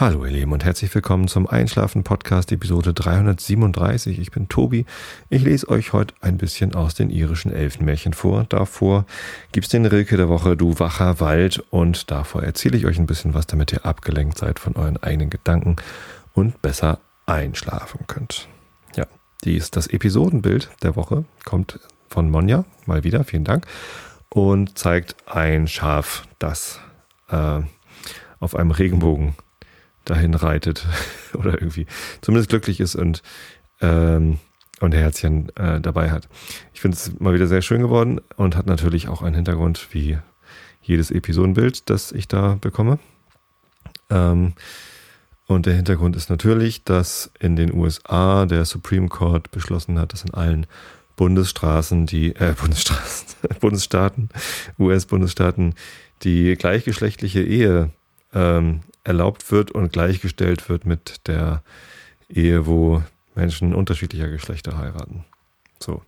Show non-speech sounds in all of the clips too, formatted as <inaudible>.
Hallo ihr Lieben und herzlich willkommen zum Einschlafen Podcast Episode 337. Ich bin Tobi. Ich lese euch heute ein bisschen aus den irischen Elfenmärchen vor. Davor gibt's den Rilke der Woche Du wacher Wald und davor erzähle ich euch ein bisschen was, damit ihr abgelenkt seid von euren eigenen Gedanken und besser einschlafen könnt. Ja, dies das Episodenbild der Woche kommt von Monja, mal wieder, vielen Dank, und zeigt ein Schaf, das äh, auf einem Regenbogen dahin reitet <laughs> oder irgendwie zumindest glücklich ist und, ähm, und Herzchen äh, dabei hat. Ich finde es mal wieder sehr schön geworden und hat natürlich auch einen Hintergrund wie jedes Episodenbild, das ich da bekomme. Ähm, und der Hintergrund ist natürlich, dass in den USA der Supreme Court beschlossen hat, dass in allen Bundesstraßen, die äh, <laughs> Bundesstraßen, Bundesstaaten, US-Bundesstaaten, die gleichgeschlechtliche Ehe ähm, erlaubt wird und gleichgestellt wird mit der Ehe, wo Menschen unterschiedlicher Geschlechter heiraten. So.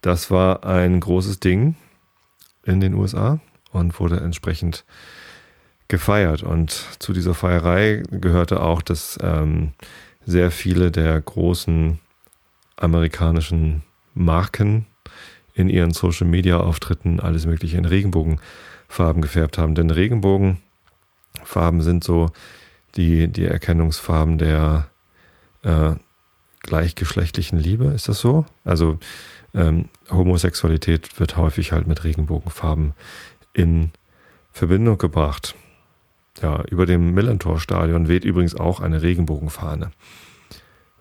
Das war ein großes Ding in den USA und wurde entsprechend gefeiert. Und zu dieser Feierei gehörte auch, dass ähm, sehr viele der großen amerikanischen Marken in ihren Social Media Auftritten alles Mögliche in Regenbogenfarben gefärbt haben. Denn Regenbogen Farben sind so die, die Erkennungsfarben der äh, gleichgeschlechtlichen Liebe. Ist das so? Also ähm, Homosexualität wird häufig halt mit Regenbogenfarben in Verbindung gebracht. Ja, über dem Millantor-Stadion weht übrigens auch eine Regenbogenfahne,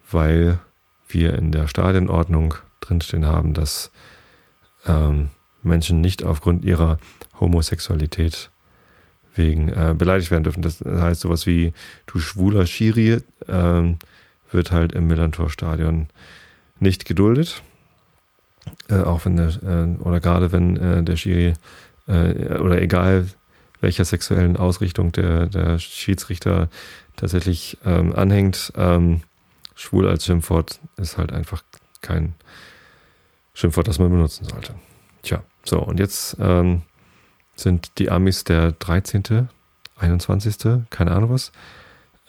weil wir in der Stadionordnung drinstehen haben, dass ähm, Menschen nicht aufgrund ihrer Homosexualität wegen äh, beleidigt werden dürfen. Das heißt sowas wie du schwuler Schiri äh, wird halt im Millantor-Stadion nicht geduldet. Äh, auch wenn der, äh, oder gerade wenn äh, der Schiri äh, oder egal welcher sexuellen Ausrichtung der, der Schiedsrichter tatsächlich ähm, anhängt, ähm, schwul als Schimpfwort ist halt einfach kein Schimpfwort, das man benutzen sollte. Tja, so und jetzt ähm, sind die Amis der 13., 21., keine Ahnung was,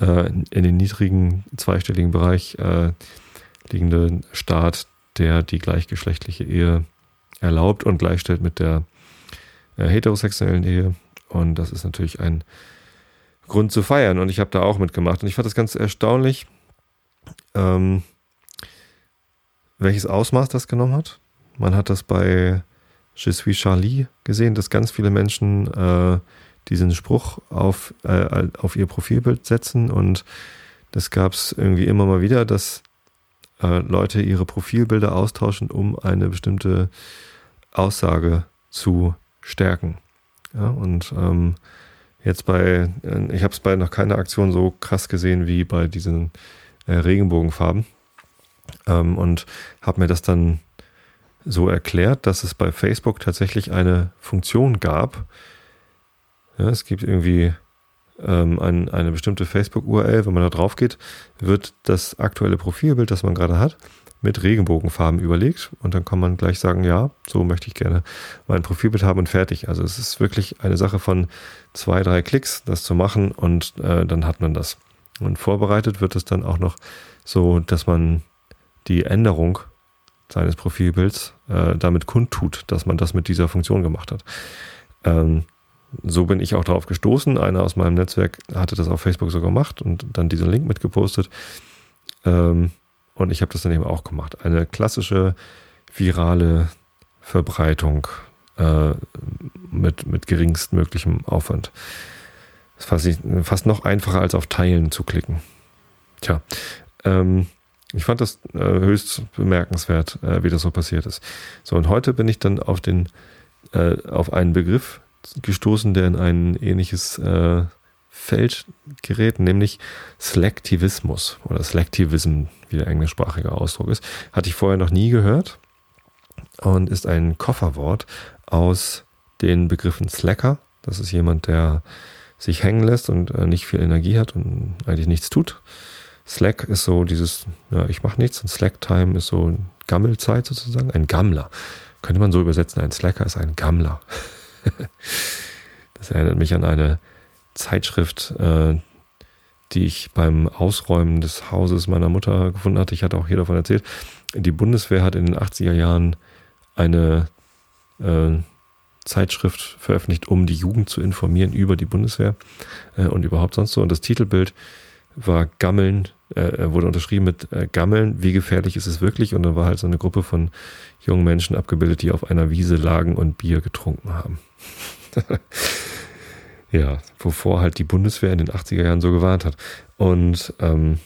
äh, in den niedrigen zweistelligen Bereich äh, liegende Staat, der die gleichgeschlechtliche Ehe erlaubt und gleichstellt mit der äh, heterosexuellen Ehe. Und das ist natürlich ein Grund zu feiern. Und ich habe da auch mitgemacht. Und ich fand das ganz erstaunlich, ähm, welches Ausmaß das genommen hat. Man hat das bei Je suis Charlie gesehen, dass ganz viele Menschen äh, diesen Spruch auf, äh, auf ihr Profilbild setzen und das gab es irgendwie immer mal wieder, dass äh, Leute ihre Profilbilder austauschen, um eine bestimmte Aussage zu stärken. Ja, und ähm, jetzt bei, äh, ich habe es bei noch keiner Aktion so krass gesehen wie bei diesen äh, Regenbogenfarben ähm, und habe mir das dann so erklärt, dass es bei Facebook tatsächlich eine Funktion gab. Ja, es gibt irgendwie ähm, ein, eine bestimmte Facebook-URL, wenn man da drauf geht, wird das aktuelle Profilbild, das man gerade hat, mit Regenbogenfarben überlegt und dann kann man gleich sagen, ja, so möchte ich gerne mein Profilbild haben und fertig. Also es ist wirklich eine Sache von zwei, drei Klicks, das zu machen und äh, dann hat man das. Und vorbereitet wird es dann auch noch so, dass man die Änderung seines Profilbilds äh, damit kundtut, dass man das mit dieser Funktion gemacht hat. Ähm, so bin ich auch darauf gestoßen. Einer aus meinem Netzwerk hatte das auf Facebook so gemacht und dann diesen Link mitgepostet. Ähm, und ich habe das dann eben auch gemacht. Eine klassische virale Verbreitung äh, mit, mit geringstmöglichem Aufwand. Das ist fast, fast noch einfacher als auf Teilen zu klicken. Tja, ähm, ich fand das äh, höchst bemerkenswert, äh, wie das so passiert ist. So, und heute bin ich dann auf den, äh, auf einen Begriff gestoßen, der in ein ähnliches äh, Feld gerät, nämlich Selektivismus oder Selektivism, wie der englischsprachige Ausdruck ist. Hatte ich vorher noch nie gehört und ist ein Kofferwort aus den Begriffen Slacker. Das ist jemand, der sich hängen lässt und äh, nicht viel Energie hat und eigentlich nichts tut. Slack ist so dieses, ja, ich mache nichts und Slack-Time ist so Gammelzeit sozusagen, ein Gammler. Könnte man so übersetzen, ein Slacker ist ein Gammler. <laughs> das erinnert mich an eine Zeitschrift, äh, die ich beim Ausräumen des Hauses meiner Mutter gefunden hatte. Ich hatte auch hier davon erzählt. Die Bundeswehr hat in den 80er Jahren eine äh, Zeitschrift veröffentlicht, um die Jugend zu informieren über die Bundeswehr äh, und überhaupt sonst so. Und das Titelbild war Gammeln, äh, wurde unterschrieben mit äh, Gammeln, wie gefährlich ist es wirklich? Und dann war halt so eine Gruppe von jungen Menschen abgebildet, die auf einer Wiese lagen und Bier getrunken haben. <laughs> ja, wovor halt die Bundeswehr in den 80er Jahren so gewarnt hat. Und ähm,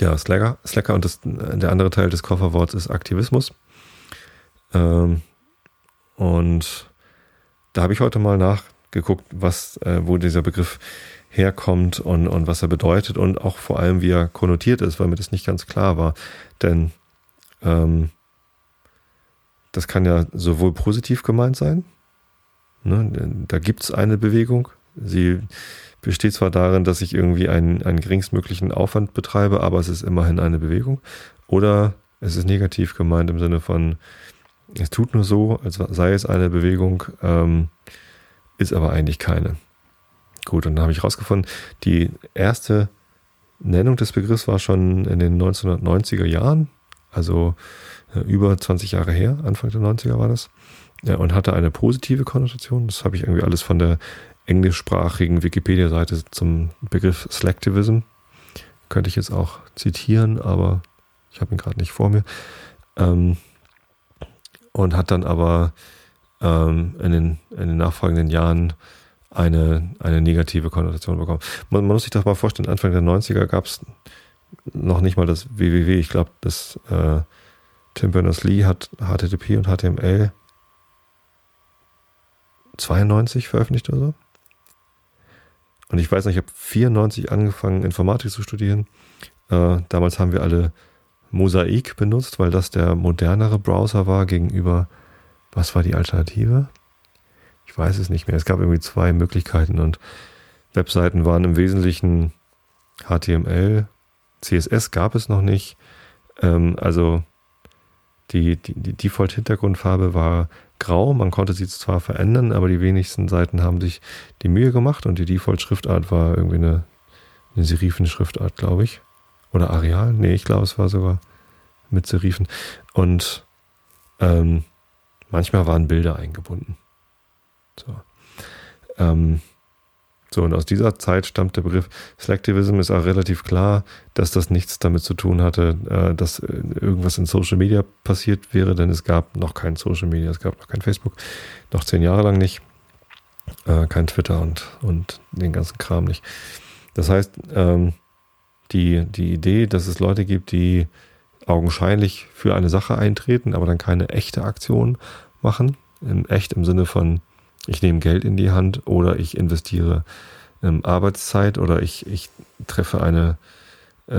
ja, Slacker, Slacker und das, der andere Teil des Kofferworts ist Aktivismus. Ähm, und da habe ich heute mal nachgeguckt, was, äh, wo dieser Begriff herkommt und, und was er bedeutet und auch vor allem, wie er konnotiert ist, weil mir das nicht ganz klar war. Denn ähm, das kann ja sowohl positiv gemeint sein, ne, da gibt es eine Bewegung, sie besteht zwar darin, dass ich irgendwie einen, einen geringstmöglichen Aufwand betreibe, aber es ist immerhin eine Bewegung. Oder es ist negativ gemeint im Sinne von, es tut nur so, als sei es eine Bewegung, ähm, ist aber eigentlich keine. Gut, und dann habe ich rausgefunden, die erste Nennung des Begriffs war schon in den 1990er Jahren, also äh, über 20 Jahre her, Anfang der 90er war das, ja, und hatte eine positive Konnotation. Das habe ich irgendwie alles von der englischsprachigen Wikipedia-Seite zum Begriff Selectivism. Könnte ich jetzt auch zitieren, aber ich habe ihn gerade nicht vor mir. Ähm, und hat dann aber ähm, in, den, in den nachfolgenden Jahren eine, eine negative Konnotation bekommen. Man, man muss sich das mal vorstellen, Anfang der 90er gab es noch nicht mal das www. Ich glaube, das äh, Tim Berners-Lee hat HTTP und HTML 92 veröffentlicht oder so. Und ich weiß noch, ich habe 94 angefangen, Informatik zu studieren. Äh, damals haben wir alle Mosaik benutzt, weil das der modernere Browser war gegenüber, was war die Alternative? Ich weiß es nicht mehr. Es gab irgendwie zwei Möglichkeiten und Webseiten waren im Wesentlichen HTML, CSS gab es noch nicht. Ähm, also die, die, die Default-Hintergrundfarbe war grau. Man konnte sie zwar verändern, aber die wenigsten Seiten haben sich die Mühe gemacht und die Default-Schriftart war irgendwie eine, eine Serifen-Schriftart, glaube ich. Oder Areal? Nee, ich glaube, es war sogar mit Serifen. Und ähm, manchmal waren Bilder eingebunden. So. Ähm, so, und aus dieser Zeit stammt der Begriff Selectivism, ist auch relativ klar, dass das nichts damit zu tun hatte, äh, dass äh, irgendwas in Social Media passiert wäre, denn es gab noch kein Social Media, es gab noch kein Facebook, noch zehn Jahre lang nicht, äh, kein Twitter und, und den ganzen Kram nicht. Das heißt, ähm, die, die Idee, dass es Leute gibt, die augenscheinlich für eine Sache eintreten, aber dann keine echte Aktion machen, in echt im Sinne von ich nehme Geld in die Hand oder ich investiere ähm, Arbeitszeit oder ich, ich treffe eine, äh,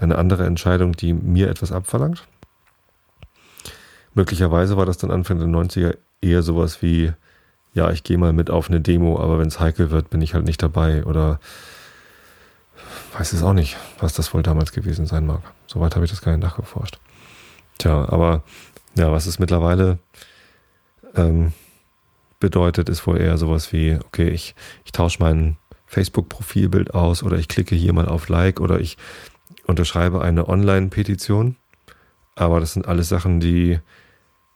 eine andere Entscheidung, die mir etwas abverlangt. Möglicherweise war das dann Anfang der 90er eher sowas wie, ja, ich gehe mal mit auf eine Demo, aber wenn es heikel wird, bin ich halt nicht dabei oder weiß es auch nicht, was das wohl damals gewesen sein mag. Soweit habe ich das gar nicht nachgeforscht. Tja, aber ja, was ist mittlerweile ähm, bedeutet, ist wohl eher sowas wie, okay, ich, ich tausche mein Facebook-Profilbild aus oder ich klicke hier mal auf Like oder ich unterschreibe eine Online-Petition. Aber das sind alles Sachen, die,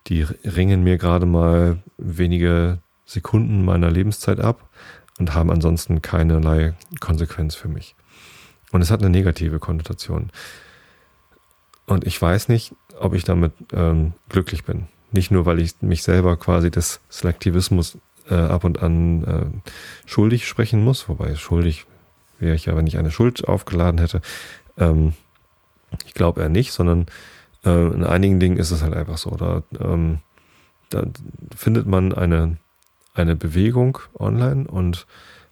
die ringen mir gerade mal wenige Sekunden meiner Lebenszeit ab und haben ansonsten keinerlei Konsequenz für mich. Und es hat eine negative Konnotation. Und ich weiß nicht, ob ich damit ähm, glücklich bin. Nicht nur, weil ich mich selber quasi des Selektivismus äh, ab und an äh, schuldig sprechen muss, wobei schuldig wäre ich ja, wenn ich eine Schuld aufgeladen hätte. Ähm, ich glaube eher nicht, sondern äh, in einigen Dingen ist es halt einfach so. Da, ähm, da findet man eine, eine Bewegung online und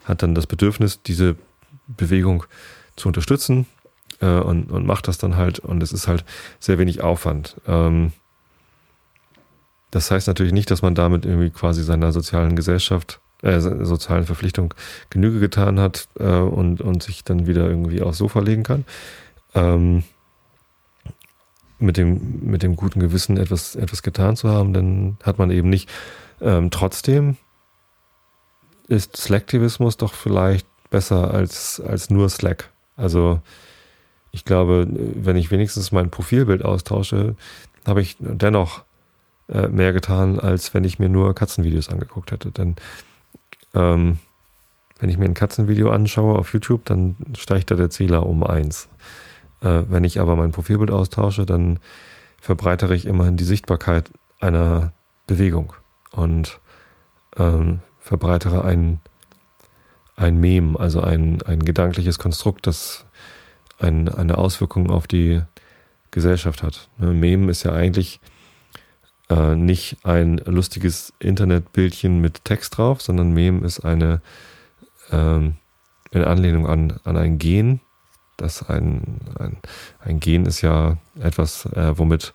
hat dann das Bedürfnis, diese Bewegung zu unterstützen äh, und, und macht das dann halt und es ist halt sehr wenig Aufwand. Ähm, das heißt natürlich nicht, dass man damit irgendwie quasi seiner sozialen Gesellschaft, äh, sozialen Verpflichtung Genüge getan hat äh, und, und sich dann wieder irgendwie aufs Sofa legen kann. Ähm, mit dem, mit dem guten Gewissen etwas, etwas getan zu haben, dann hat man eben nicht. Ähm, trotzdem ist Selektivismus doch vielleicht besser als, als nur Slack. Also ich glaube, wenn ich wenigstens mein Profilbild austausche, habe ich dennoch äh, mehr getan, als wenn ich mir nur Katzenvideos angeguckt hätte. Denn ähm, wenn ich mir ein Katzenvideo anschaue auf YouTube, dann steigt da der Zähler um eins. Äh, wenn ich aber mein Profilbild austausche, dann verbreitere ich immerhin die Sichtbarkeit einer Bewegung und ähm, verbreitere ein, ein Mem, also ein, ein gedankliches Konstrukt, das ein, eine Auswirkung auf die Gesellschaft hat. Ne, Mem ist ja eigentlich äh, nicht ein lustiges Internetbildchen mit Text drauf, sondern Mem ist eine ähm, in Anlehnung an, an ein Gen. Das ein, ein, ein Gen ist ja etwas, äh, womit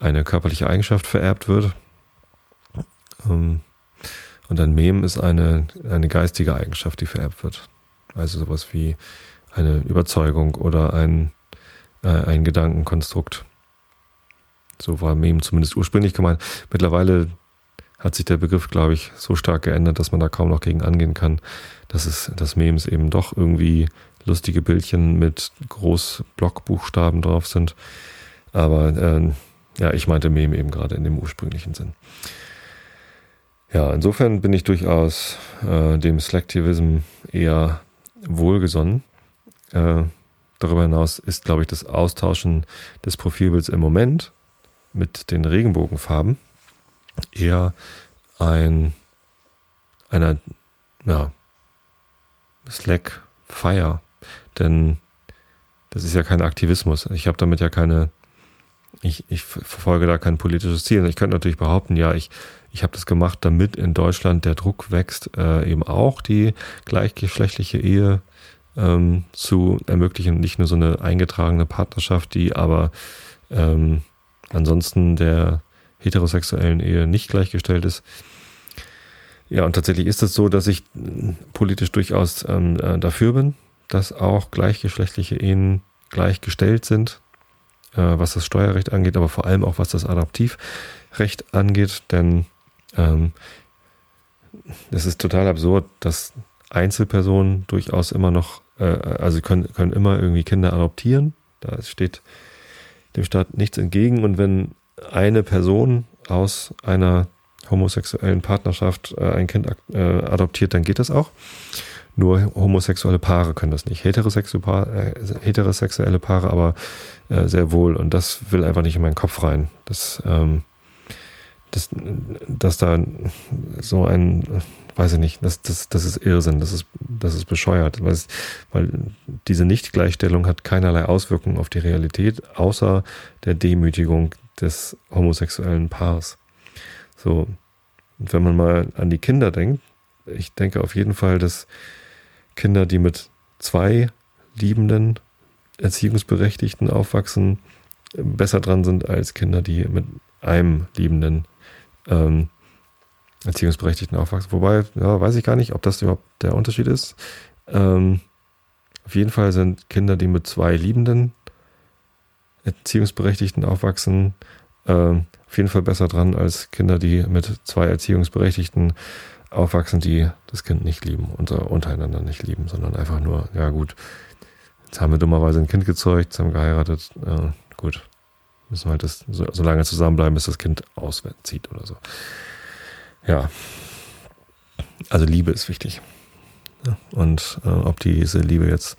eine körperliche Eigenschaft vererbt wird. Ähm, und ein Mem ist eine, eine geistige Eigenschaft, die vererbt wird. Also sowas wie eine Überzeugung oder ein, äh, ein Gedankenkonstrukt. So war Mem zumindest ursprünglich gemeint. Mittlerweile hat sich der Begriff, glaube ich, so stark geändert, dass man da kaum noch gegen angehen kann, dass es, dass Memes eben doch irgendwie lustige Bildchen mit Großblockbuchstaben drauf sind. Aber äh, ja, ich meinte Meme eben gerade in dem ursprünglichen Sinn. Ja, insofern bin ich durchaus äh, dem Selectivism eher wohlgesonnen. Äh, darüber hinaus ist, glaube ich, das Austauschen des Profilbilds im Moment mit den Regenbogenfarben eher ein einer ja, Slack Fire, denn das ist ja kein Aktivismus. Ich habe damit ja keine, ich, ich verfolge da kein politisches Ziel. Ich könnte natürlich behaupten, ja, ich, ich habe das gemacht, damit in Deutschland der Druck wächst, äh, eben auch die gleichgeschlechtliche Ehe ähm, zu ermöglichen. Nicht nur so eine eingetragene Partnerschaft, die aber ähm, ansonsten der heterosexuellen Ehe nicht gleichgestellt ist. Ja, und tatsächlich ist es so, dass ich politisch durchaus ähm, äh, dafür bin, dass auch gleichgeschlechtliche Ehen gleichgestellt sind, äh, was das Steuerrecht angeht, aber vor allem auch was das Adoptivrecht angeht, denn ähm, es ist total absurd, dass Einzelpersonen durchaus immer noch, äh, also können, können immer irgendwie Kinder adoptieren. Da steht dem Staat nichts entgegen. Und wenn eine Person aus einer homosexuellen Partnerschaft äh, ein Kind äh, adoptiert, dann geht das auch. Nur homosexuelle Paare können das nicht. Heterosexuelle Paare, äh, heterosexuelle Paare aber äh, sehr wohl. Und das will einfach nicht in meinen Kopf rein. Das, ähm, das, dass da so ein, weiß ich nicht, das, das, das ist Irrsinn, das ist, das ist bescheuert, weil, es, weil diese Nichtgleichstellung hat keinerlei Auswirkungen auf die Realität, außer der Demütigung des homosexuellen Paars. So, und wenn man mal an die Kinder denkt, ich denke auf jeden Fall, dass Kinder, die mit zwei liebenden Erziehungsberechtigten aufwachsen, besser dran sind als Kinder, die mit einem liebenden ähm, Erziehungsberechtigten aufwachsen. Wobei, ja, weiß ich gar nicht, ob das überhaupt der Unterschied ist. Ähm, auf jeden Fall sind Kinder, die mit zwei liebenden Erziehungsberechtigten aufwachsen, äh, auf jeden Fall besser dran als Kinder, die mit zwei Erziehungsberechtigten aufwachsen, die das Kind nicht lieben und untereinander nicht lieben, sondern einfach nur, ja gut, jetzt haben wir dummerweise ein Kind gezeugt, haben geheiratet, äh, gut, müssen wir halt das, so, so lange zusammenbleiben, bis das Kind auszieht oder so. Ja, also Liebe ist wichtig. Und äh, ob diese Liebe jetzt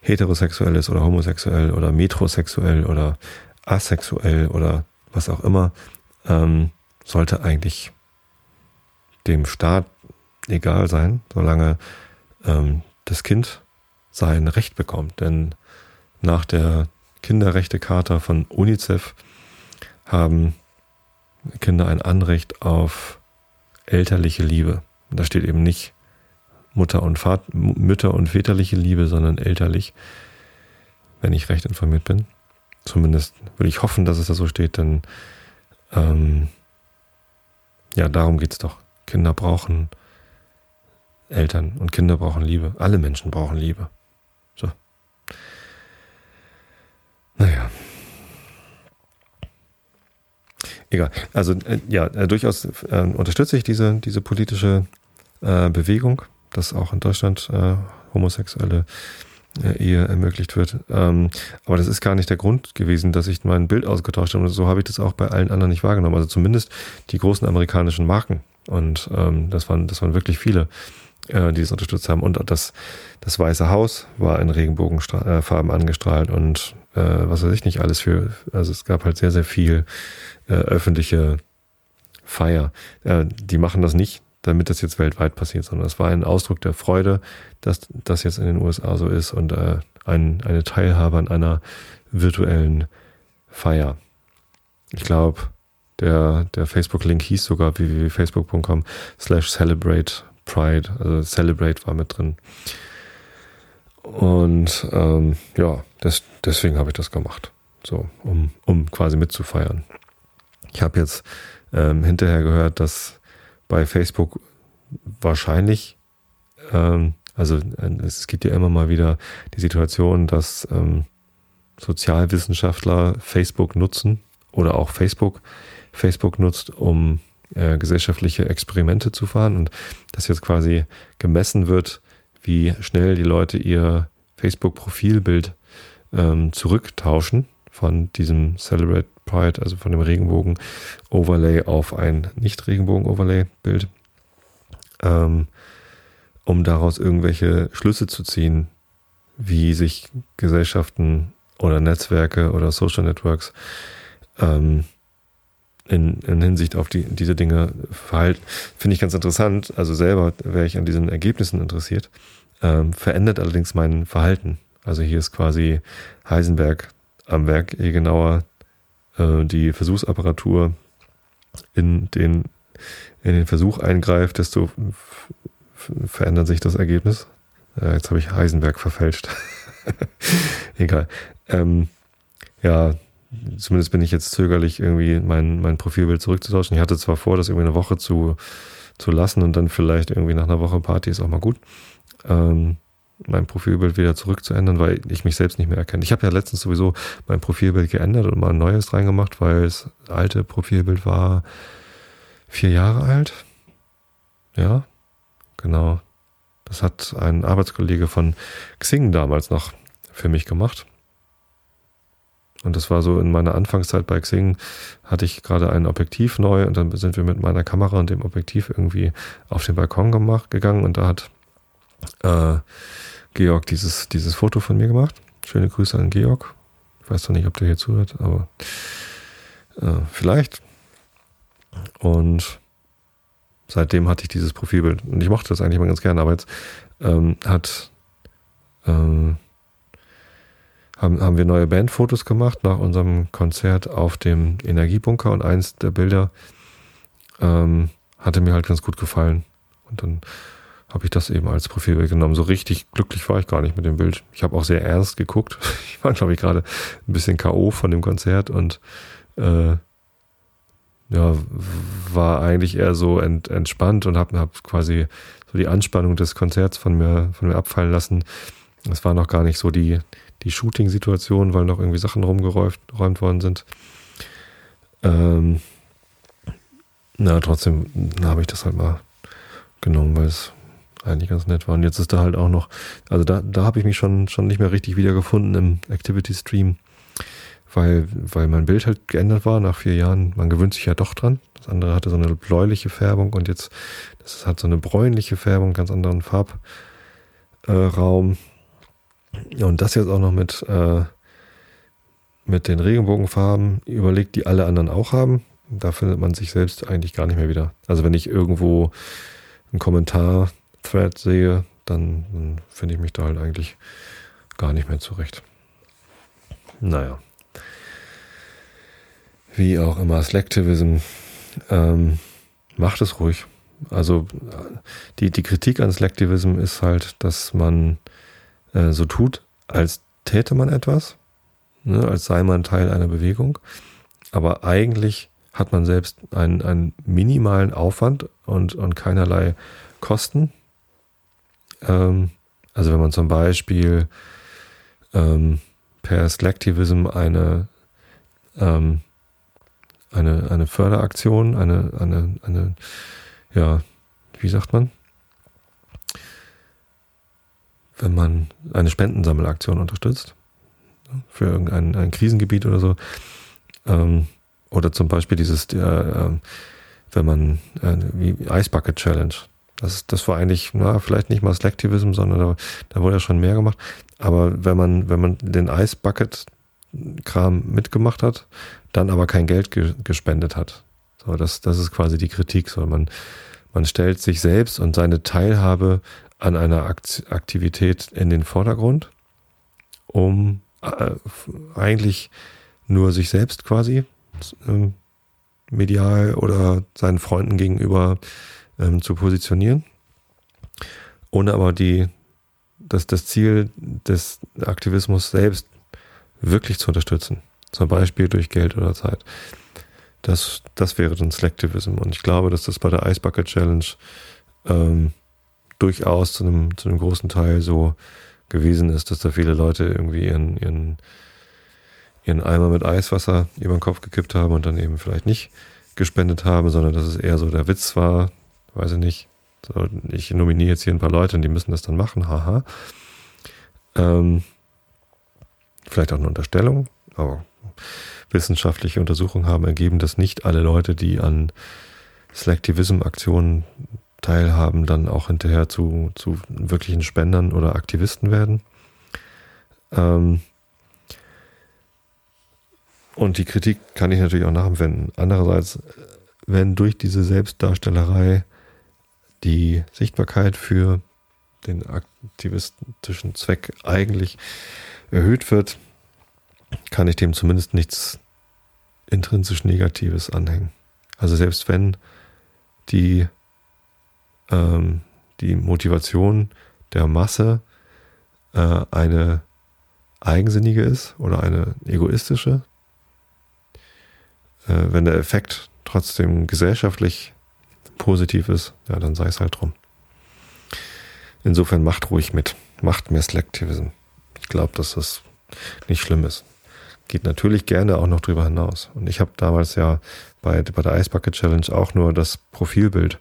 heterosexuell ist oder homosexuell oder metrosexuell oder asexuell oder was auch immer, ähm, sollte eigentlich dem Staat egal sein, solange ähm, das Kind sein Recht bekommt. Denn nach der Kinderrechtecharta von UNICEF haben Kinder ein Anrecht auf elterliche Liebe. Da steht eben nicht Mutter und Vater, Mütter und väterliche Liebe, sondern elterlich, wenn ich recht informiert bin. Zumindest würde ich hoffen, dass es da so steht, denn ähm, ja, darum geht es doch. Kinder brauchen Eltern und Kinder brauchen Liebe. Alle Menschen brauchen Liebe. So. Naja. Egal. Also äh, ja, äh, durchaus äh, unterstütze ich diese, diese politische äh, Bewegung, dass auch in Deutschland äh, homosexuelle äh, Ehe ermöglicht wird. Ähm, aber das ist gar nicht der Grund gewesen, dass ich mein Bild ausgetauscht habe. Und so habe ich das auch bei allen anderen nicht wahrgenommen. Also zumindest die großen amerikanischen Marken. Und ähm, das waren, das waren wirklich viele, äh, die es unterstützt haben. Und das, das Weiße Haus war in Regenbogenfarben angestrahlt und äh, was weiß ich nicht alles für. Also es gab halt sehr, sehr viel äh, öffentliche Feier. Äh, die machen das nicht, damit das jetzt weltweit passiert, sondern es war ein Ausdruck der Freude, dass das jetzt in den USA so ist und äh, ein, eine Teilhabe an einer virtuellen Feier. Ich glaube, der, der Facebook-Link hieß sogar www.facebook.com slash celebrate pride, also celebrate war mit drin. Und ähm, ja, das, deswegen habe ich das gemacht. So, um, um quasi mitzufeiern. Ich habe jetzt ähm, hinterher gehört, dass bei Facebook wahrscheinlich, ähm, also äh, es gibt ja immer mal wieder die Situation, dass ähm, Sozialwissenschaftler Facebook nutzen oder auch Facebook Facebook nutzt, um äh, gesellschaftliche Experimente zu fahren und dass jetzt quasi gemessen wird, wie schnell die Leute ihr Facebook-Profilbild ähm, zurücktauschen von diesem Celebrate Pride, also von dem Regenbogen-Overlay auf ein Nicht-Regenbogen-Overlay-Bild, ähm, um daraus irgendwelche Schlüsse zu ziehen, wie sich Gesellschaften oder Netzwerke oder Social Networks ähm, in, in Hinsicht auf die, diese Dinge verhalten. Finde ich ganz interessant. Also selber wäre ich an diesen Ergebnissen interessiert. Ähm, verändert allerdings mein Verhalten. Also hier ist quasi Heisenberg am Werk, je genauer äh, die Versuchsapparatur in den, in den Versuch eingreift, desto verändert sich das Ergebnis. Äh, jetzt habe ich Heisenberg verfälscht. <laughs> Egal. Ähm, ja, zumindest bin ich jetzt zögerlich, irgendwie mein, mein Profilbild zurückzutauschen. Ich hatte zwar vor, das irgendwie eine Woche zu, zu lassen und dann vielleicht irgendwie nach einer Woche Party ist auch mal gut. Ähm, mein Profilbild wieder zurückzuändern, weil ich mich selbst nicht mehr erkenne. Ich habe ja letztens sowieso mein Profilbild geändert und mal ein neues reingemacht, weil das alte Profilbild war vier Jahre alt. Ja, genau. Das hat ein Arbeitskollege von Xing damals noch für mich gemacht. Und das war so in meiner Anfangszeit bei Xing, hatte ich gerade ein Objektiv neu und dann sind wir mit meiner Kamera und dem Objektiv irgendwie auf den Balkon gemacht, gegangen und da hat äh, Georg dieses, dieses Foto von mir gemacht. Schöne Grüße an Georg. Ich weiß zwar nicht, ob der hier zuhört, aber äh, vielleicht. Und seitdem hatte ich dieses Profilbild. Und ich mochte das eigentlich mal ganz gerne, aber jetzt ähm, hat ähm, haben, haben wir neue Bandfotos gemacht nach unserem Konzert auf dem Energiebunker und eins der Bilder ähm, hatte mir halt ganz gut gefallen. Und dann habe ich das eben als Profilbild genommen. So richtig glücklich war ich gar nicht mit dem Bild. Ich habe auch sehr ernst geguckt. <laughs> Ich war, glaube ich, gerade ein bisschen K.O. von dem Konzert und äh, ja, war eigentlich eher so ent, entspannt und habe hab quasi so die Anspannung des Konzerts von mir, von mir abfallen lassen. Es war noch gar nicht so die, die Shooting-Situation, weil noch irgendwie Sachen rumgeräumt worden sind. Ähm, na, trotzdem habe ich das halt mal genommen, weil es eigentlich ganz nett war. Und jetzt ist da halt auch noch, also da, da habe ich mich schon, schon nicht mehr richtig wiedergefunden im Activity-Stream, weil, weil mein Bild halt geändert war nach vier Jahren. Man gewöhnt sich ja doch dran. Das andere hatte so eine bläuliche Färbung und jetzt, das hat so eine bräunliche Färbung, ganz anderen Farbraum. Äh, und das jetzt auch noch mit, äh, mit den Regenbogenfarben überlegt, die alle anderen auch haben. Da findet man sich selbst eigentlich gar nicht mehr wieder. Also wenn ich irgendwo einen Kommentar Thread sehe, dann, dann finde ich mich da halt eigentlich gar nicht mehr zurecht. Naja. Wie auch immer, Slacktivism ähm, macht es ruhig. Also die, die Kritik an Slacktivism ist halt, dass man äh, so tut, als täte man etwas, ne, als sei man Teil einer Bewegung, aber eigentlich hat man selbst einen, einen minimalen Aufwand und, und keinerlei Kosten ähm, also wenn man zum Beispiel ähm, per Slacktivism eine, ähm, eine, eine Förderaktion, eine, eine, eine, ja, wie sagt man? Wenn man eine Spendensammelaktion unterstützt, für irgendein ein Krisengebiet oder so, ähm, oder zum Beispiel dieses, äh, äh, wenn man, äh, wie Ice Bucket Challenge, das, das war eigentlich, na, vielleicht nicht mal Slacktivism, sondern da, da wurde ja schon mehr gemacht. Aber wenn man, wenn man den Ice Bucket Kram mitgemacht hat, dann aber kein Geld ge gespendet hat. So, das, das ist quasi die Kritik. So, man, man stellt sich selbst und seine Teilhabe an einer Aktivität in den Vordergrund, um äh, eigentlich nur sich selbst quasi äh, medial oder seinen Freunden gegenüber ähm, zu positionieren, ohne aber die, das, das Ziel des Aktivismus selbst wirklich zu unterstützen. Zum Beispiel durch Geld oder Zeit. Das, das wäre dann Selectivism. Und ich glaube, dass das bei der Ice Bucket Challenge ähm, durchaus zu einem, zu einem großen Teil so gewesen ist, dass da viele Leute irgendwie ihren, ihren, ihren Eimer mit Eiswasser über den Kopf gekippt haben und dann eben vielleicht nicht gespendet haben, sondern dass es eher so der Witz war, weiß ich nicht. So, ich nominiere jetzt hier ein paar Leute und die müssen das dann machen, haha. Ähm, vielleicht auch eine Unterstellung, aber wissenschaftliche Untersuchungen haben ergeben, dass nicht alle Leute, die an Selectivism-Aktionen teilhaben, dann auch hinterher zu, zu wirklichen Spendern oder Aktivisten werden. Ähm und die Kritik kann ich natürlich auch nachempfinden. Andererseits, wenn durch diese Selbstdarstellerei die Sichtbarkeit für den aktivistischen Zweck eigentlich erhöht wird, kann ich dem zumindest nichts intrinsisch Negatives anhängen. Also selbst wenn die, ähm, die Motivation der Masse äh, eine eigensinnige ist oder eine egoistische, äh, wenn der Effekt trotzdem gesellschaftlich positiv ist, ja, dann sei es halt drum. Insofern macht ruhig mit. Macht mehr Selectivism. Ich glaube, dass das nicht schlimm ist. Geht natürlich gerne auch noch drüber hinaus. Und ich habe damals ja bei, bei der Ice Bucket Challenge auch nur das Profilbild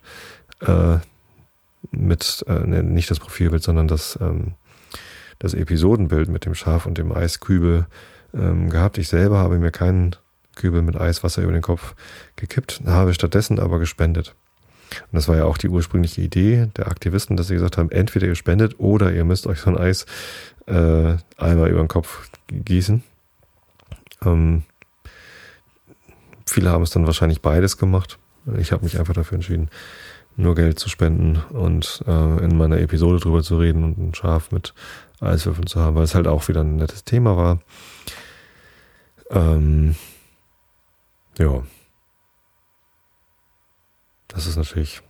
äh, mit, äh, ne, nicht das Profilbild, sondern das, ähm, das Episodenbild mit dem Schaf und dem Eiskübel ähm, gehabt. Ich selber habe mir keinen Kübel mit Eiswasser über den Kopf gekippt, habe stattdessen aber gespendet. Und das war ja auch die ursprüngliche Idee der Aktivisten, dass sie gesagt haben, entweder ihr spendet oder ihr müsst euch so ein Eis äh, einmal über den Kopf gießen. Ähm, viele haben es dann wahrscheinlich beides gemacht. Ich habe mich einfach dafür entschieden, nur Geld zu spenden und äh, in meiner Episode drüber zu reden und ein Schaf mit Eiswürfeln zu haben, weil es halt auch wieder ein nettes Thema war. Ähm, ja das ist natürlich,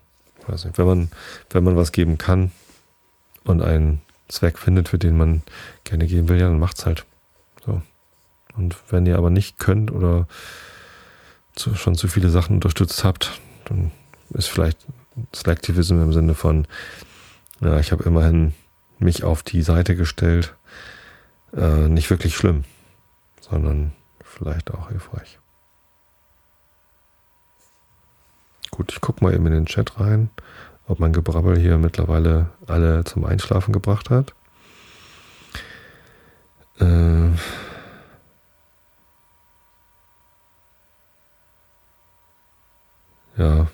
weiß nicht, wenn man, wenn man was geben kann und einen Zweck findet, für den man gerne geben will, ja, dann macht's halt. So. Und wenn ihr aber nicht könnt oder zu, schon zu viele Sachen unterstützt habt, dann ist vielleicht Selectivism im Sinne von, ja, ich habe immerhin mich auf die Seite gestellt, äh, nicht wirklich schlimm, sondern vielleicht auch hilfreich. Gut, ich gucke mal eben in den Chat rein, ob mein Gebrabbel hier mittlerweile alle zum Einschlafen gebracht hat. Äh ja.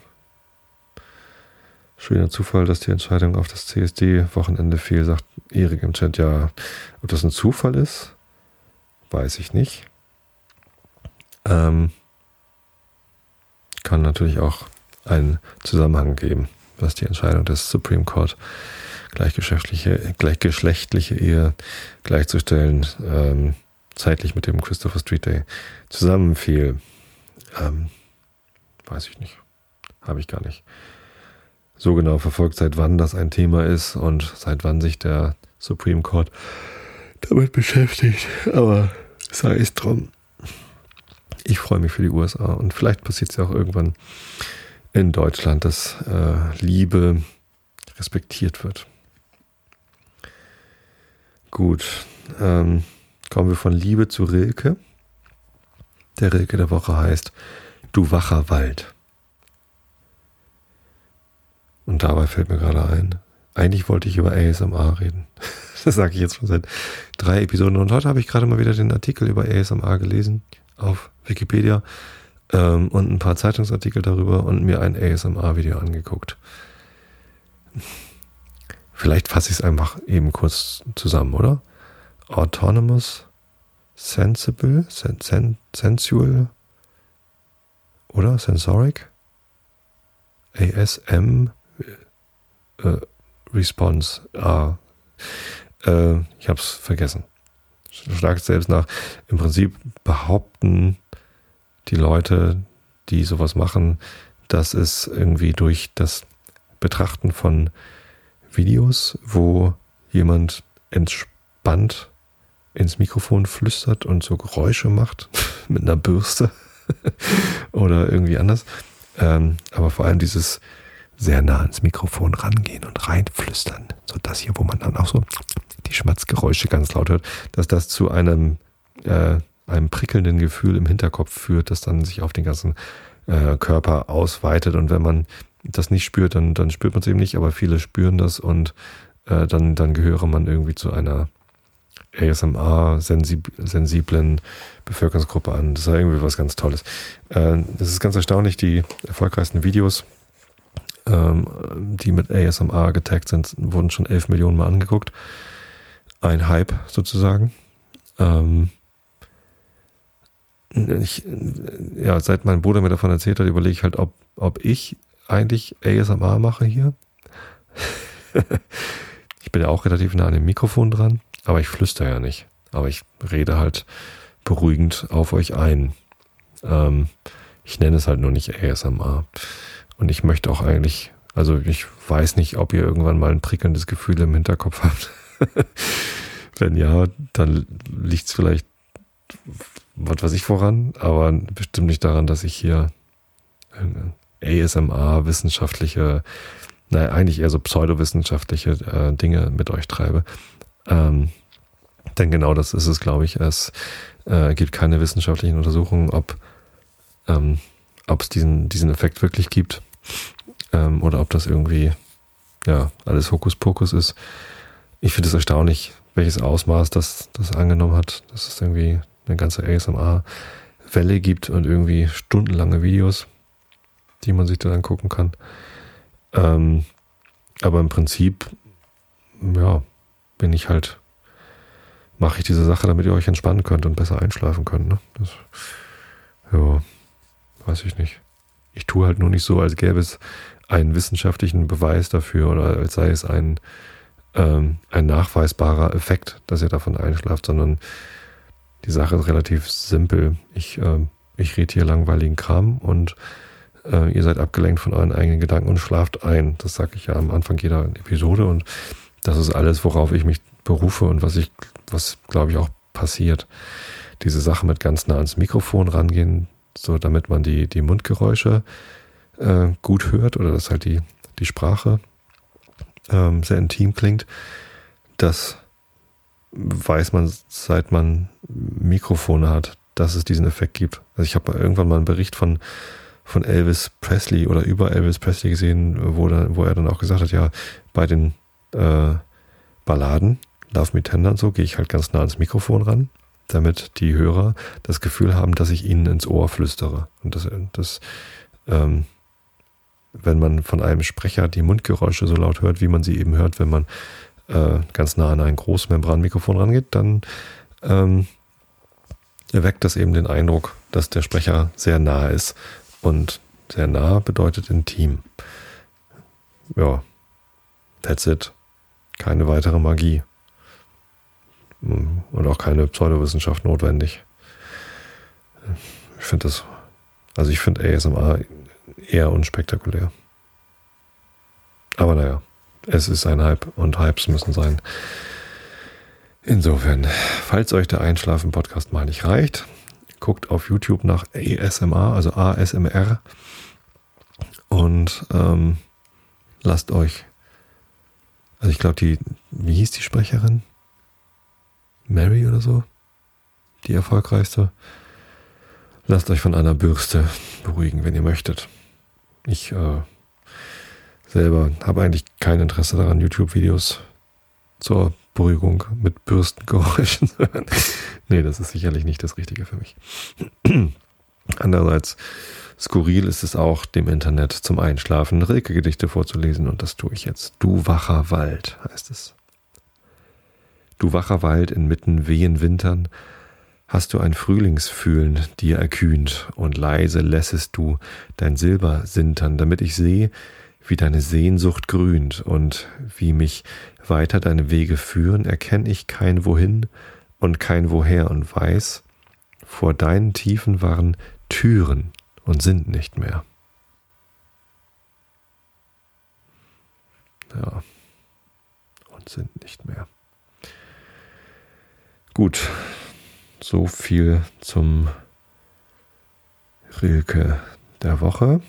Schöner Zufall, dass die Entscheidung auf das CSD-Wochenende fiel, sagt Erik im Chat. Ja, ob das ein Zufall ist, weiß ich nicht. Ähm, kann natürlich auch einen Zusammenhang geben, was die Entscheidung des Supreme Court gleichgeschlechtliche, gleichgeschlechtliche Ehe gleichzustellen, ähm, zeitlich mit dem Christopher Street Day zusammenfiel. Ähm, weiß ich nicht. Habe ich gar nicht so genau verfolgt, seit wann das ein Thema ist und seit wann sich der Supreme Court damit beschäftigt. Aber sei es drum. Ich freue mich für die USA und vielleicht passiert es ja auch irgendwann in Deutschland, dass äh, Liebe respektiert wird. Gut, ähm, kommen wir von Liebe zu Rilke. Der Rilke der Woche heißt Du wacher Wald. Und dabei fällt mir gerade ein, eigentlich wollte ich über ASMR reden. <laughs> Das sage ich jetzt schon seit drei Episoden. Und heute habe ich gerade mal wieder den Artikel über ASMR gelesen auf Wikipedia ähm, und ein paar Zeitungsartikel darüber und mir ein ASMR-Video angeguckt. Vielleicht fasse ich es einfach eben kurz zusammen, oder? Autonomous, Sensible, sen, sen, Sensual oder Sensoric? ASM äh, Response. Ah, äh, ich habe es vergessen. Schlag selbst nach. Im Prinzip behaupten die Leute, die sowas machen, dass es irgendwie durch das Betrachten von Videos, wo jemand entspannt ins Mikrofon flüstert und so Geräusche macht <laughs> mit einer Bürste <laughs> oder irgendwie anders. Ähm, aber vor allem dieses sehr nah ans Mikrofon rangehen und reinflüstern, so das hier, wo man dann auch so die Schmatzgeräusche ganz laut hört, dass das zu einem, äh, einem prickelnden Gefühl im Hinterkopf führt, das dann sich auf den ganzen äh, Körper ausweitet. Und wenn man das nicht spürt, dann, dann spürt man es eben nicht, aber viele spüren das und äh, dann, dann gehöre man irgendwie zu einer ASMR-sensiblen Bevölkerungsgruppe an. Das ist irgendwie was ganz Tolles. Äh, das ist ganz erstaunlich, die erfolgreichsten Videos ähm, die mit ASMR getaggt sind, wurden schon 11 Millionen Mal angeguckt. Ein Hype sozusagen. Ähm, ich, ja, seit mein Bruder mir davon erzählt hat, überlege ich halt, ob, ob ich eigentlich ASMR mache hier. <laughs> ich bin ja auch relativ nah an dem Mikrofon dran, aber ich flüster ja nicht. Aber ich rede halt beruhigend auf euch ein. Ähm, ich nenne es halt nur nicht ASMR. Und ich möchte auch eigentlich, also ich weiß nicht, ob ihr irgendwann mal ein prickelndes Gefühl im Hinterkopf habt. <laughs> Wenn ja, dann liegt es vielleicht, was weiß ich voran, aber bestimmt nicht daran, dass ich hier ASMR, wissenschaftliche, naja, eigentlich eher so pseudowissenschaftliche äh, Dinge mit euch treibe. Ähm, denn genau das ist es, glaube ich. Es äh, gibt keine wissenschaftlichen Untersuchungen, ob ähm, ob es diesen, diesen Effekt wirklich gibt ähm, oder ob das irgendwie ja alles Hokuspokus ist. Ich finde es erstaunlich, welches Ausmaß das, das angenommen hat, dass es irgendwie eine ganze ASMR-Welle gibt und irgendwie stundenlange Videos, die man sich dann angucken kann. Ähm, aber im Prinzip, ja, bin ich halt, mache ich diese Sache, damit ihr euch entspannen könnt und besser einschlafen könnt. Ne? Das, ja weiß ich nicht. Ich tue halt nur nicht so, als gäbe es einen wissenschaftlichen Beweis dafür oder als sei es ein, ähm, ein nachweisbarer Effekt, dass ihr davon einschlaft, sondern die Sache ist relativ simpel. Ich, äh, ich rede hier langweiligen Kram und äh, ihr seid abgelenkt von euren eigenen Gedanken und schlaft ein. Das sage ich ja am Anfang jeder Episode und das ist alles, worauf ich mich berufe und was ich, was glaube ich auch passiert. Diese Sache mit ganz nah ans Mikrofon rangehen, so damit man die, die Mundgeräusche äh, gut hört oder dass halt die, die Sprache ähm, sehr intim klingt. Das weiß man, seit man Mikrofone hat, dass es diesen Effekt gibt. Also ich habe irgendwann mal einen Bericht von, von Elvis Presley oder über Elvis Presley gesehen, wo, da, wo er dann auch gesagt hat, ja, bei den äh, Balladen, Love Me Tender und so, gehe ich halt ganz nah ans Mikrofon ran damit die Hörer das Gefühl haben, dass ich ihnen ins Ohr flüstere. Und das, das ähm, wenn man von einem Sprecher die Mundgeräusche so laut hört, wie man sie eben hört, wenn man äh, ganz nah an ein Großmembranmikrofon rangeht, dann ähm, erweckt das eben den Eindruck, dass der Sprecher sehr nah ist. Und sehr nah bedeutet intim. Ja, that's it. Keine weitere Magie und auch keine Pseudowissenschaft notwendig. Ich finde das, also ich finde ASMR eher unspektakulär. Aber naja, es ist ein Hype und Hypes müssen sein. Insofern, falls euch der Einschlafen-Podcast mal nicht reicht, guckt auf YouTube nach ASMR, also ASMR und ähm, lasst euch, also ich glaube, die, wie hieß die Sprecherin? Mary oder so, die erfolgreichste. Lasst euch von einer Bürste beruhigen, wenn ihr möchtet. Ich äh, selber habe eigentlich kein Interesse daran, YouTube-Videos zur Beruhigung mit Bürstengeräuschen <laughs> zu hören. nee, das ist sicherlich nicht das Richtige für mich. <clears throat> Andererseits, skurril ist es auch, dem Internet zum Einschlafen Rilke-Gedichte vorzulesen und das tue ich jetzt. Du wacher Wald heißt es. Du wacher Wald inmitten wehen Wintern, hast du ein Frühlingsfühlen dir erkühnt und leise lässest du dein Silber sintern, damit ich seh, wie deine Sehnsucht grünt und wie mich weiter deine Wege führen, erkenn ich kein Wohin und kein Woher und weiß, vor deinen Tiefen waren Türen und sind nicht mehr. Ja, und sind nicht mehr. Gut, so viel zum Rilke der Woche.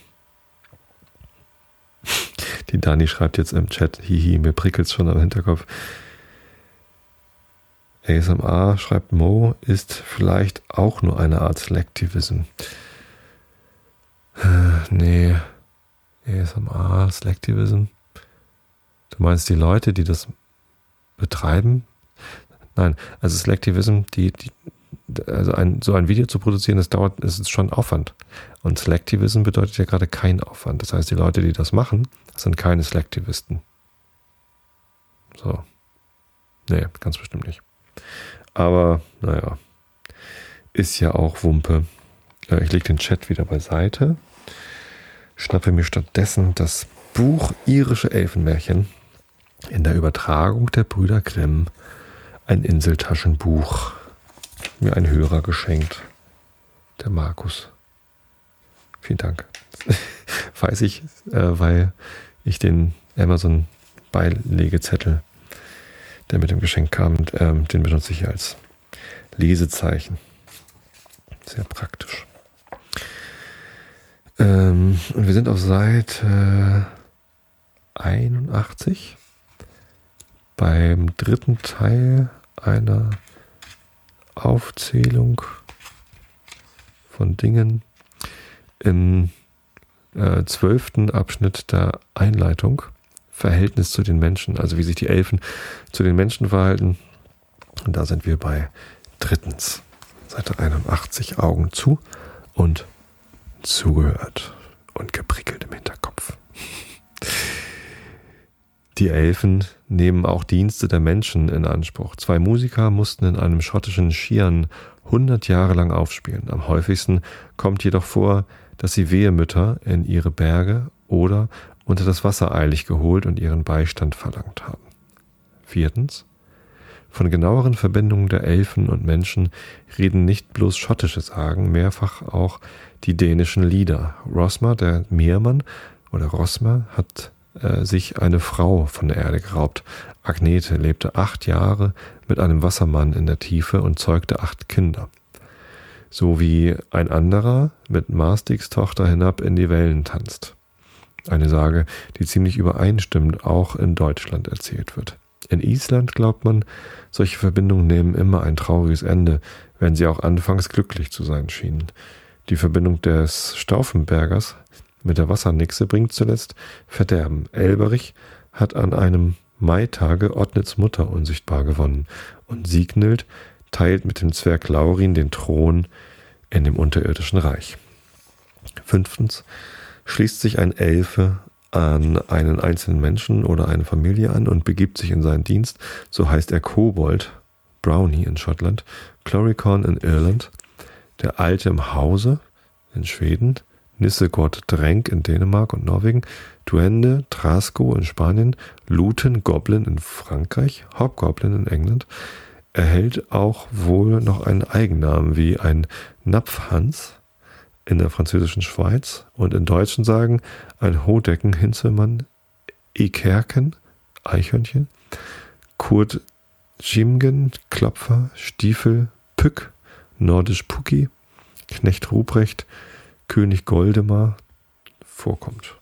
Die Dani schreibt jetzt im Chat, hihi, mir prickelt's schon am Hinterkopf. ASMR, schreibt Mo, ist vielleicht auch nur eine Art Selectivism. Äh, nee. ASMR, Selectivism. Du meinst die Leute, die das betreiben? Nein, also Selectivism, die, die, also ein, so ein Video zu produzieren, das dauert, das ist schon Aufwand. Und Selectivism bedeutet ja gerade kein Aufwand. Das heißt, die Leute, die das machen, sind keine Selektivisten. So. Nee, ganz bestimmt nicht. Aber, naja, ist ja auch Wumpe. Äh, ich lege den Chat wieder beiseite, schnappe mir stattdessen das Buch Irische Elfenmärchen in der Übertragung der Brüder Grimm, ein Inseltaschenbuch mir ein Hörer geschenkt. Der Markus. Vielen Dank. <laughs> Weiß ich, äh, weil ich den Amazon Beilegezettel, der mit dem Geschenk kam, ähm, den benutze ich als Lesezeichen. Sehr praktisch. Ähm, und wir sind auf Seite 81 beim dritten Teil einer Aufzählung von Dingen im äh, zwölften Abschnitt der Einleitung Verhältnis zu den Menschen, also wie sich die Elfen zu den Menschen verhalten. Und da sind wir bei drittens, Seite 81, Augen zu und zugehört und geprickelt im Hinterkopf. <laughs> Die Elfen nehmen auch Dienste der Menschen in Anspruch. Zwei Musiker mussten in einem schottischen Schieren hundert Jahre lang aufspielen. Am häufigsten kommt jedoch vor, dass sie Wehemütter in ihre Berge oder unter das Wasser eilig geholt und ihren Beistand verlangt haben. Viertens. Von genaueren Verbindungen der Elfen und Menschen reden nicht bloß schottische Sagen, mehrfach auch die dänischen Lieder. Rosmer, der Meermann oder Rosmer, hat äh, sich eine Frau von der Erde geraubt. Agnete lebte acht Jahre mit einem Wassermann in der Tiefe und zeugte acht Kinder. So wie ein anderer mit Mastigs Tochter hinab in die Wellen tanzt. Eine Sage, die ziemlich übereinstimmend auch in Deutschland erzählt wird. In Island glaubt man, solche Verbindungen nehmen immer ein trauriges Ende, wenn sie auch anfangs glücklich zu sein schienen. Die Verbindung des Stauffenbergers mit der Wassernixe bringt zuletzt Verderben. Elberich hat an einem Maitage Ottnits Mutter unsichtbar gewonnen und Siegnild teilt mit dem Zwerg Laurin den Thron in dem unterirdischen Reich. Fünftens schließt sich ein Elfe an einen einzelnen Menschen oder eine Familie an und begibt sich in seinen Dienst. So heißt er Kobold, Brownie in Schottland, Chloricon in Irland, der Alte im Hause in Schweden, Nissegott Dränk in Dänemark und Norwegen, Duende, Trasco in Spanien, Luten, Goblin in Frankreich, Hobgoblin in England, erhält auch wohl noch einen Eigennamen wie ein Napfhans in der französischen Schweiz und in deutschen Sagen ein Hodecken, Hinzelmann, Ekerken, Eichhörnchen, Kurt Jimgen, Klopfer, Stiefel, Pück, Nordisch Pucki, Knecht Ruprecht, König Goldemar vorkommt.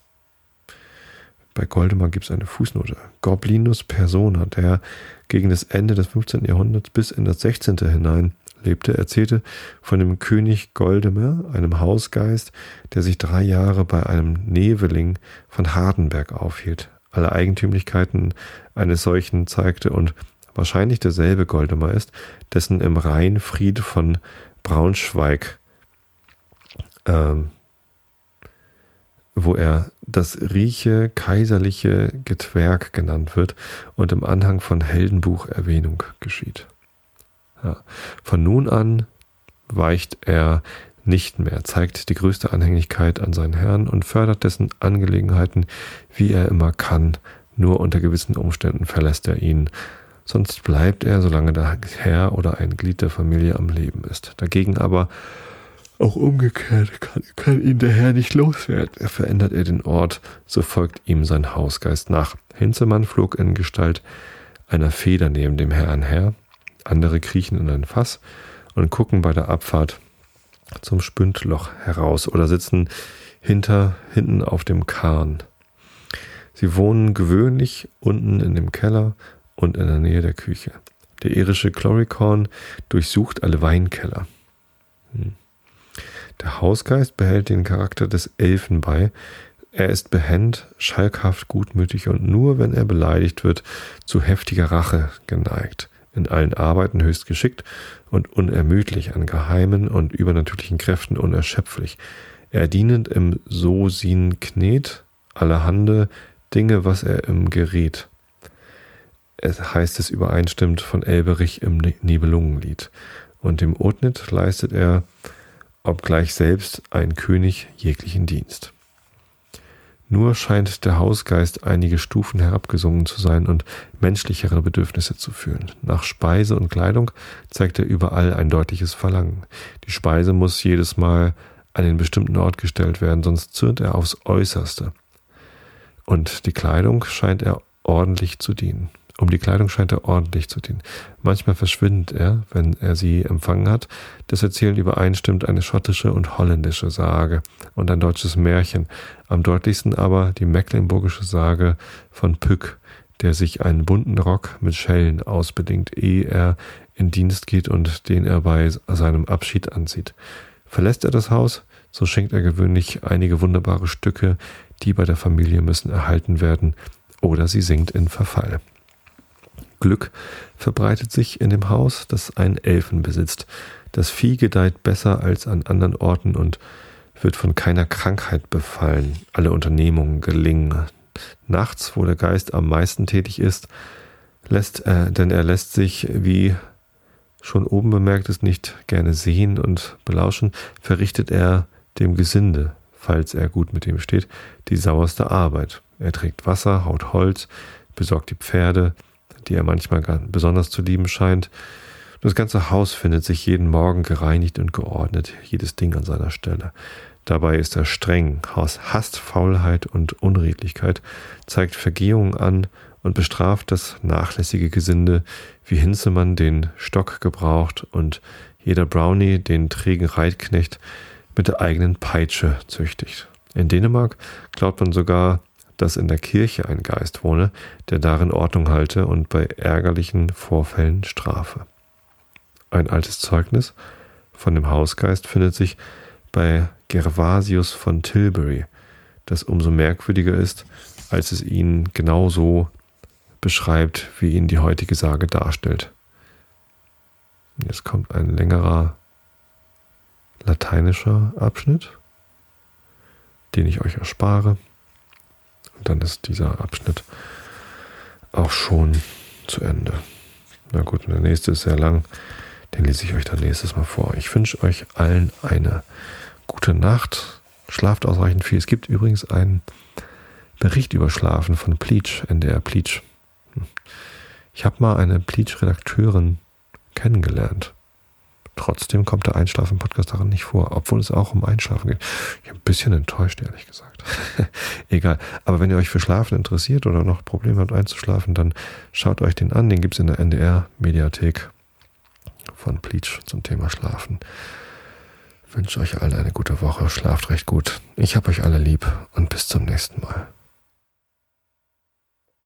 Bei Goldemar gibt es eine Fußnote. Goblinus persona, der gegen das Ende des 15. Jahrhunderts bis in das 16. hinein lebte, erzählte von dem König Goldemer, einem Hausgeist, der sich drei Jahre bei einem Neveling von Hardenberg aufhielt, alle Eigentümlichkeiten eines solchen zeigte und wahrscheinlich derselbe Goldemer ist, dessen im Rhein Fried von Braunschweig, ähm, wo er das rieche kaiserliche Getwerk genannt wird und im Anhang von Heldenbuch Erwähnung geschieht. Ja. Von nun an weicht er nicht mehr, zeigt die größte Anhängigkeit an seinen Herrn und fördert dessen Angelegenheiten, wie er immer kann. Nur unter gewissen Umständen verlässt er ihn. Sonst bleibt er, solange der Herr oder ein Glied der Familie am Leben ist. Dagegen aber auch umgekehrt kann, kann ihn der Herr nicht loswerden. Er verändert er den Ort, so folgt ihm sein Hausgeist nach. Hinzemann flog in Gestalt einer Feder neben dem Herrn her. Andere kriechen in ein Fass und gucken bei der Abfahrt zum Spündloch heraus oder sitzen hinter, hinten auf dem Kahn. Sie wohnen gewöhnlich unten in dem Keller und in der Nähe der Küche. Der irische Chloricorn durchsucht alle Weinkeller. Hm. Der Hausgeist behält den Charakter des Elfen bei. Er ist behend, schalkhaft, gutmütig und nur wenn er beleidigt wird, zu heftiger Rache geneigt. In allen Arbeiten höchst geschickt und unermüdlich, an geheimen und übernatürlichen Kräften unerschöpflich. Er dienend im So-Sin Knet, allerhande Dinge, was er im Gerät. Es heißt es übereinstimmt von Elberich im Nibelungenlied. Und dem Otnit leistet er obgleich selbst ein König jeglichen Dienst. Nur scheint der Hausgeist einige Stufen herabgesungen zu sein und menschlichere Bedürfnisse zu fühlen. Nach Speise und Kleidung zeigt er überall ein deutliches Verlangen. Die Speise muss jedes Mal an den bestimmten Ort gestellt werden, sonst zürnt er aufs Äußerste. Und die Kleidung scheint er ordentlich zu dienen. Um die Kleidung scheint er ordentlich zu dienen. Manchmal verschwindet er, wenn er sie empfangen hat. Das Erzählen übereinstimmt eine schottische und holländische Sage und ein deutsches Märchen. Am deutlichsten aber die mecklenburgische Sage von Pück, der sich einen bunten Rock mit Schellen ausbedingt, ehe er in Dienst geht und den er bei seinem Abschied anzieht. Verlässt er das Haus, so schenkt er gewöhnlich einige wunderbare Stücke, die bei der Familie müssen erhalten werden, oder sie sinkt in Verfall. Glück verbreitet sich in dem Haus, das einen Elfen besitzt. Das Vieh gedeiht besser als an anderen Orten und wird von keiner Krankheit befallen. Alle Unternehmungen gelingen. Nachts, wo der Geist am meisten tätig ist, lässt er, denn er lässt sich, wie schon oben bemerkt ist, nicht gerne sehen und belauschen, verrichtet er dem Gesinde, falls er gut mit ihm steht, die sauerste Arbeit. Er trägt Wasser, haut Holz, besorgt die Pferde, die er manchmal besonders zu lieben scheint. Das ganze Haus findet sich jeden Morgen gereinigt und geordnet, jedes Ding an seiner Stelle. Dabei ist er streng, hasst Faulheit und Unredlichkeit, zeigt Vergehungen an und bestraft das nachlässige Gesinde, wie Hinzemann den Stock gebraucht und jeder Brownie den trägen Reitknecht mit der eigenen Peitsche züchtigt. In Dänemark glaubt man sogar, dass in der Kirche ein Geist wohne, der darin Ordnung halte und bei ärgerlichen Vorfällen strafe. Ein altes Zeugnis von dem Hausgeist findet sich bei Gervasius von Tilbury, das umso merkwürdiger ist, als es ihn genauso beschreibt, wie ihn die heutige Sage darstellt. Jetzt kommt ein längerer lateinischer Abschnitt, den ich euch erspare. Und dann ist dieser Abschnitt auch schon zu Ende. Na gut, und der nächste ist sehr lang. Den lese ich euch dann nächstes Mal vor. Ich wünsche euch allen eine gute Nacht. Schlaft ausreichend viel. Es gibt übrigens einen Bericht über Schlafen von Pleach, NDR Pleach. Ich habe mal eine Pleach-Redakteurin kennengelernt. Trotzdem kommt der Einschlafen-Podcast daran nicht vor, obwohl es auch um Einschlafen geht. Ich bin ein bisschen enttäuscht, ehrlich gesagt. <laughs> Egal. Aber wenn ihr euch für Schlafen interessiert oder noch Probleme habt einzuschlafen, dann schaut euch den an. Den gibt es in der NDR-Mediathek von Pleach zum Thema Schlafen. Ich wünsche euch allen eine gute Woche. Schlaft recht gut. Ich habe euch alle lieb und bis zum nächsten Mal.